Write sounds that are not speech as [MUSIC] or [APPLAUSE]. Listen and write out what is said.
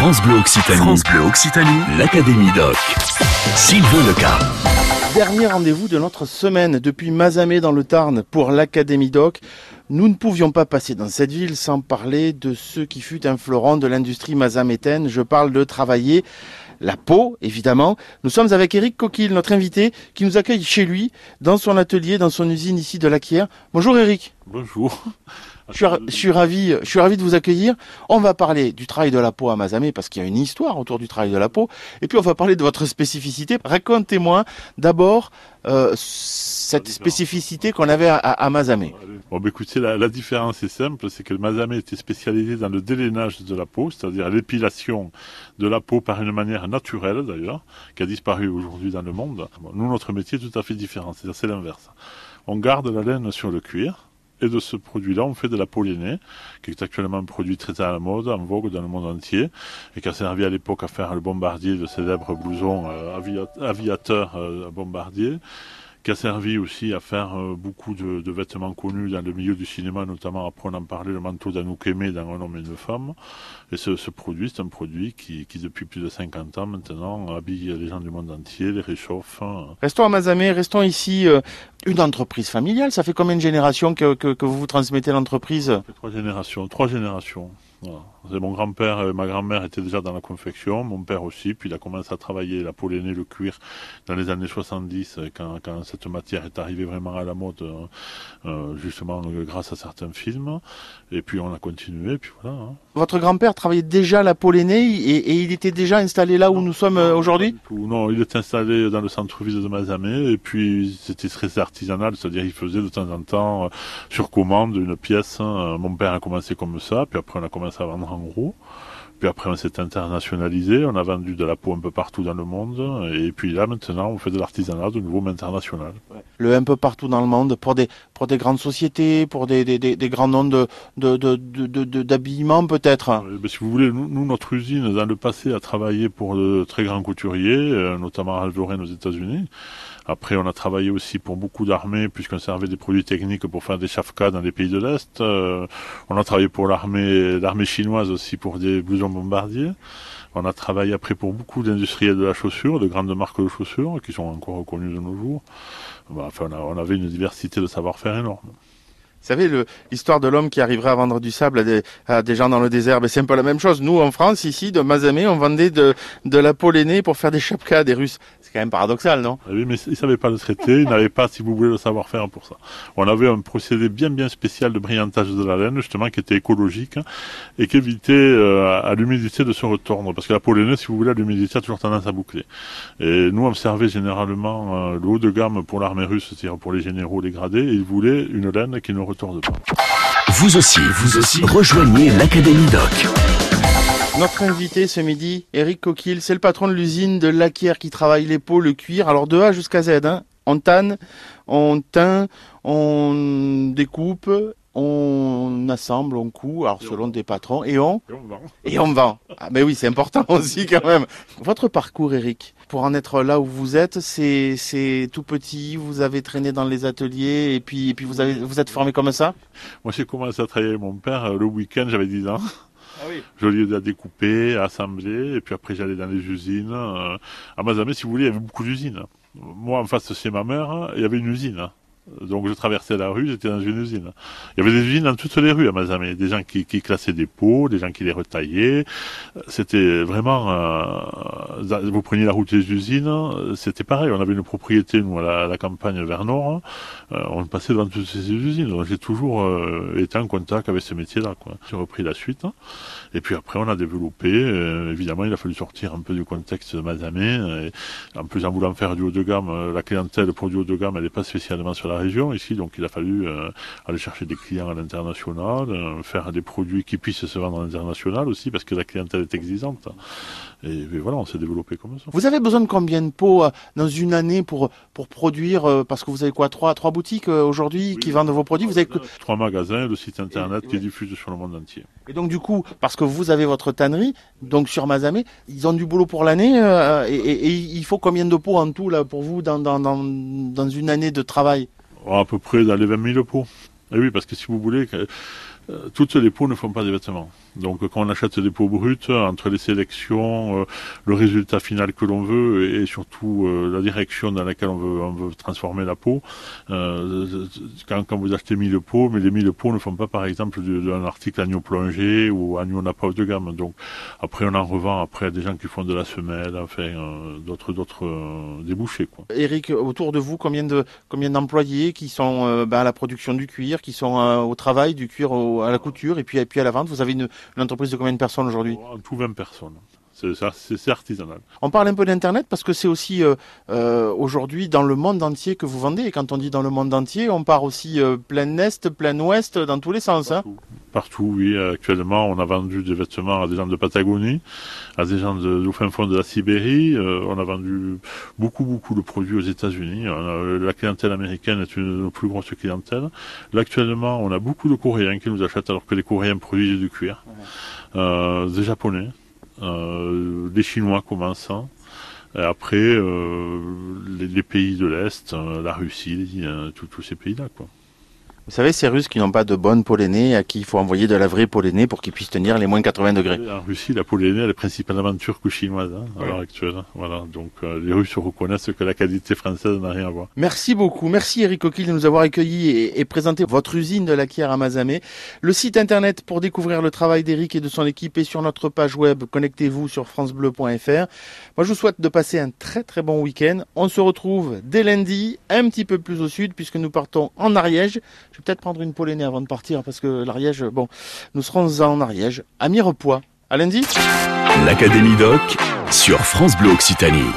France Bleu Occitanie. France Bleu Occitanie. L'Académie Doc. Sylvain Leca. Dernier rendez-vous de notre semaine depuis Mazamet dans le Tarn pour l'Académie Doc. Nous ne pouvions pas passer dans cette ville sans parler de ce qui fut un fleuron de l'industrie mazamétaine. Je parle de travailler la peau, évidemment. Nous sommes avec Eric Coquille, notre invité, qui nous accueille chez lui, dans son atelier, dans son usine ici de Laquière. Bonjour Eric. Bonjour. Je suis, ra- je suis ravi, je suis ravi de vous accueillir. On va parler du travail de la peau à Mazamet parce qu'il y a une histoire autour du travail de la peau. Et puis on va parler de votre spécificité. Racontez-moi d'abord euh, cette spécificité qu'on avait à, à Mazamet. Bon, bah, écoutez, la, la différence est simple, c'est que le Mazamet était spécialisé dans le délainage de la peau, c'est-à-dire l'épilation de la peau par une manière naturelle d'ailleurs, qui a disparu aujourd'hui dans le monde. Nous, notre métier est tout à fait différent, c'est-à-dire c'est l'inverse. On garde la laine sur le cuir, et de ce produit-là, on fait de la peau lainée, qui est actuellement un produit très à la mode, en vogue dans le monde entier, et qui a servi à l'époque à faire le bombardier, le célèbre blouson euh, avia- aviateur euh, bombardier, qui a servi aussi à faire euh, beaucoup de, de vêtements connus dans le milieu du cinéma, notamment après on en parlait, le manteau d'Anouk Aimé dans Un homme et une femme. Et ce, ce produit, c'est un produit qui, qui, depuis plus de 50 ans maintenant, habille les gens du monde entier, les réchauffe. hein. Restons à Mazamet, restons ici. euh, une entreprise familiale, ça fait combien de générations que, que, que vous vous transmettez l'entreprise? Trois générations, trois générations. Voilà. Mon grand-père et ma grand-mère étaient déjà dans la confection, mon père aussi, puis il a commencé à travailler la peau lainée, le cuir dans les années 70, euh, quand, quand cette matière est arrivée vraiment à la mode, euh, euh, justement euh, grâce à certains films. Et puis on a continué, puis voilà. hein. Votre grand-père travaillait déjà la peau lainée et, et il était déjà installé là où Non. nous sommes euh, aujourd'hui. Non, il est installé dans le centre-ville de Mazamet, et puis c'était très artisanal, c'est-à-dire il faisait de temps en temps, euh, sur commande, une pièce. hein. Mon père a commencé comme ça, puis après on a commencé à vendre en gros. Puis après, on s'est internationalisé, on a vendu de la peau un peu partout dans le monde, et puis là, maintenant, on fait de l'artisanat de nouveau international. le un peu partout dans le monde pour des pour des grandes sociétés, pour des, des, des, des grands noms de de de de- d'habillement peut-être. Si vous voulez, nous, nous, notre usine, dans le passé, a travaillé pour de très grands couturiers, euh, notamment Ralph Lauren aux États-Unis. Après, on a travaillé aussi pour beaucoup d'armées, puisqu'on servait des produits techniques pour faire des chafkas dans les pays de l'Est. Euh, on a travaillé pour l'armée, l'armée chinoise aussi pour des blousons bombardiers. On a travaillé après pour beaucoup d'industriels de la chaussure, de grandes marques de chaussures, qui sont encore reconnues de nos jours. Ben, Enfin, on, a- on avait une diversité de savoir-faire énorme. Vous savez l'histoire de l'homme qui arriverait à vendre du sable à des, gens dans le désert, ben, c'est un peu la même chose. Nous en France ici de Mazamet, on vendait de la peau lainée pour faire des chapkas à des Russes. C'est quand même paradoxal, non? Ah Oui, mais ils ne savaient pas le traiter, ils n'avaient pas, si vous voulez, le savoir-faire pour ça. On avait un procédé bien bien spécial de brillantage de la laine, justement, qui était écologique hein, et qui évitait euh, à l'humidité de se retordre. Parce que la peau lainée, si vous voulez, l'humidité a toujours tendance à boucler. Et nous, on servait généralement euh, le haut de gamme pour l'armée russe, c'est-à-dire pour les généraux, les gradés, et ils voulaient une laine qui ne Vous aussi, vous aussi, rejoignez l'Académie Doc. Notre invité ce midi, Eric Coquille, c'est le patron de l'usine de Laquière qui travaille les peaux, le cuir. Alors de A jusqu'à Z, hein. on tanne, on teint, on découpe, on assemble, on coud, alors selon des patrons, et on Et on vend. et on vend. Ah mais oui, c'est important [LAUGHS] aussi quand même. Votre parcours, Eric, pour en être là où vous êtes, c'est c'est tout petit. Vous avez traîné dans les ateliers et puis et puis vous avez vous êtes formé comme ça? Moi, j'ai commencé à travailler avec mon père euh, le week-end, j'avais 10 ans. Ah oui. Je l'ai à découper, à assembler, et puis après j'allais dans les usines. euh, À Mazamet, si vous voulez, il y avait beaucoup d'usines. Moi, en face, c'est ma mère, il y avait une usine. Donc je traversais la rue, j'étais dans une usine. Il y avait des usines dans toutes les rues à Mazamet, des gens qui, qui classaient des pots, des gens qui les retaillaient. C'était vraiment... euh, vous preniez la route des usines, c'était pareil. On avait une propriété, nous, à la, campagne vers Nord. Euh, on passait devant toutes ces usines. Donc j'ai toujours euh, été en contact avec ce métier-là. J'ai repris la suite. Et puis après, on a développé. euh, évidemment, il a fallu sortir un peu du contexte de Mazamet. Et en plus, en voulant faire du haut de gamme, euh, la clientèle pour du haut de gamme, elle n'est pas spécialement sur la région ici. Donc, il a fallu euh, aller chercher des clients à l'international, euh, faire des produits qui puissent se vendre à l'international aussi, parce que la clientèle est exigeante. Et, et voilà, on s'est développé comme ça. Vous avez besoin de combien de pots euh, dans une année pour pour produire parce que vous avez quoi trois trois boutiques aujourd'hui qui vendent vos produits? Vous avez que- Trois magasins, le site internet qui Ouais. diffuse sur le monde entier. et donc du coup parce que vous avez votre tannerie donc sur Mazamet, ils ont du boulot pour l'année et, et- et il faut combien de pots en tout là pour vous dans dans dans, dans une année de travail? À peu près dans les 20 000 pots. Et oui, parce que si vous voulez, toutes les peaux ne font pas des vêtements. Donc quand on achète des peaux brutes, entre les sélections, euh, le résultat final que l'on veut et, surtout euh, la direction dans laquelle on veut, transformer la peau, quand, vous achetez 1000 peaux, mais les 1000 peaux ne font pas par exemple d'un article agneau plongé ou agneau n'a pas de gamme. Donc après on en revend après à des gens qui font de la semelle, enfin d'autres d'autres débouchés. Eric, autour de vous, combien de combien d'employés qui sont ben, à la production du cuir, qui sont au travail du cuir à la couture et puis, et puis à la vente Vous avez une, une entreprise de combien de personnes aujourd'hui? En tout 20 personnes. C'est artisanal. On parle un peu d'Internet parce que c'est aussi euh, euh, aujourd'hui dans le monde entier que vous vendez. Et quand on dit dans le monde entier, on part aussi euh, plein est, plein ouest, dans tous les sens. Hein. Partout. oui. Actuellement, on a vendu des vêtements à des gens de Patagonie, à des gens de, du fin fond de la Sibérie. on a vendu beaucoup, beaucoup de produits aux États-Unis. La clientèle américaine est une de nos plus grosses clientèles. Là, actuellement, on a beaucoup de Coréens qui nous achètent alors que les Coréens produisent du cuir. des Japonais. Euh, les Chinois commençant. Et après, euh, les, pays de l'Est, euh, la Russie, tous ces pays-là. quoi. Vous savez, ces Russes qui n'ont pas de bonne pollénée, à qui il faut envoyer de la vraie pollénée pour qu'ils puissent tenir les moins 80 degrés. En Russie, la pollénée, elle est principalement turque ou chinoise hein, à l'heure actuelle. Voilà, donc euh, les Russes reconnaissent que la qualité française n'a rien à voir. Merci beaucoup. Merci Eric Coquille de nous avoir accueillis et, présenté votre usine de la Kière à Mazamé. Le site internet pour découvrir le travail d'Eric et de son équipe est sur notre page web. Connectez-vous sur francebleu.fr. Moi, je vous souhaite de passer un très très bon week-end. On se retrouve dès lundi, un petit peu plus au sud, puisque nous partons en Ariège vais peut-être prendre une pollénée avant de partir parce que l'Ariège, bon, nous serons en Ariège, à Mirepoix. À lundi. L'Académie Doc sur France Bleu Occitanie.